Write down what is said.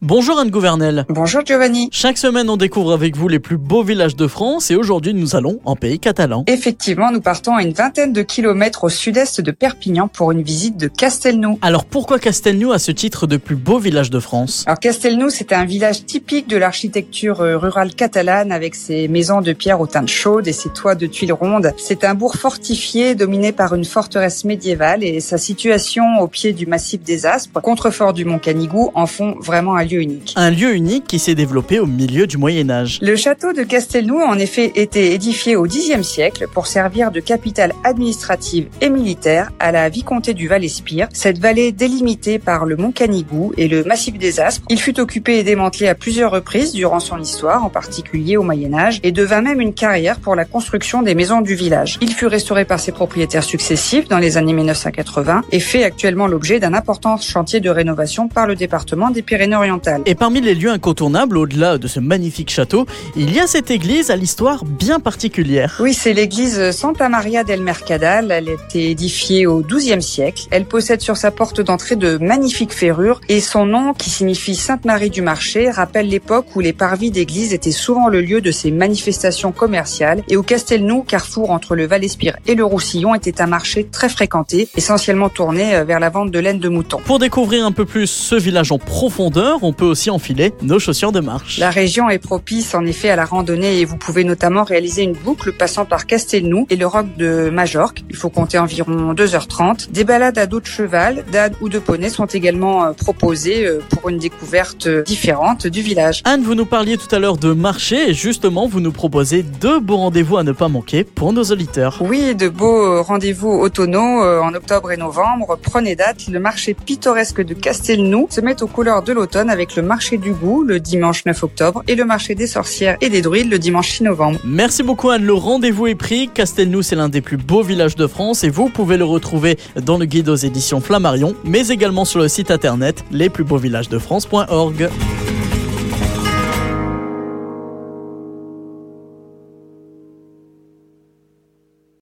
Bonjour Anne Gouvernel. Bonjour Giovanni. Chaque semaine, on découvre avec vous les plus beaux villages de France et aujourd'hui, nous allons en pays catalan. Effectivement, nous partons à une vingtaine de kilomètres au sud-est de Perpignan pour une visite de Castelnou. Alors pourquoi Castelnou a ce titre de plus beau village de France? Alors Castelnou, c'est un village typique de l'architecture euh, rurale catalane avec ses maisons de pierre aux teintes chaudes et ses toits de tuiles rondes. C'est un bourg fortifié dominé par une forteresse médiévale et sa situation au pied du massif des Aspres, contrefort du Mont Canigou, en font vraiment un lieu unique. Un lieu unique qui s'est développé au milieu du Moyen Âge. Le château de Castelnou a en effet été édifié au Xe siècle pour servir de capitale administrative et militaire à la vicomté du Val-Espire, cette vallée délimitée par le mont Canigou et le massif des Aspres. Il fut occupé et démantelé à plusieurs reprises durant son histoire, en particulier au Moyen Âge, et devint même une carrière pour la construction des maisons du village. Il fut restauré par ses propriétaires successifs dans les années 1980 et fait actuellement l'objet d'un important chantier de rénovation par le département des Pyrénées-Orientales. Et parmi les lieux incontournables, au-delà de ce magnifique château, il y a cette église à l'histoire bien particulière. Oui, c'est l'église Santa Maria del Mercadal. Elle a été édifiée au XIIe siècle. Elle possède sur sa porte d'entrée de magnifiques ferrures et son nom, qui signifie Sainte Marie du Marché, rappelle l'époque où les parvis d'église étaient souvent le lieu de ces manifestations commerciales et où Castelnou, carrefour entre le Val-Espire et le Roussillon, était un marché très fréquenté, essentiellement tourné euh, vers la vente de laine de mouton. Pour découvrir un peu plus ce village en profondeur, on peut aussi enfiler nos chaussures de marche. La région est propice en effet à la randonnée et vous pouvez notamment réaliser une boucle passant par Castelnou et le roc de Majorque. Il faut compter environ 2h30. Des balades à dos de cheval, d'âne ou de poney sont également euh, proposées euh, pour une découverte euh, différente du village. Anne, vous nous parliez tout à l'heure de marché et justement vous nous proposez deux beaux rendez-vous à ne pas manquer pour nos auditeurs. Oui, de beaux rendez-vous automnaux en octobre et novembre. Prenez date, le marché pittoresque de Castelnou se met aux couleurs de l'automne avec le marché du goût le dimanche 9 octobre et le marché des sorcières et des druides le dimanche 6 novembre. Merci beaucoup Anne, le rendez-vous est pris. Castelnou, c'est l'un des plus beaux villages de France et vous pouvez le retrouver dans le guide aux éditions Flammarion, mais également sur le site internet lesplusbeauxvillagesdefrance.org.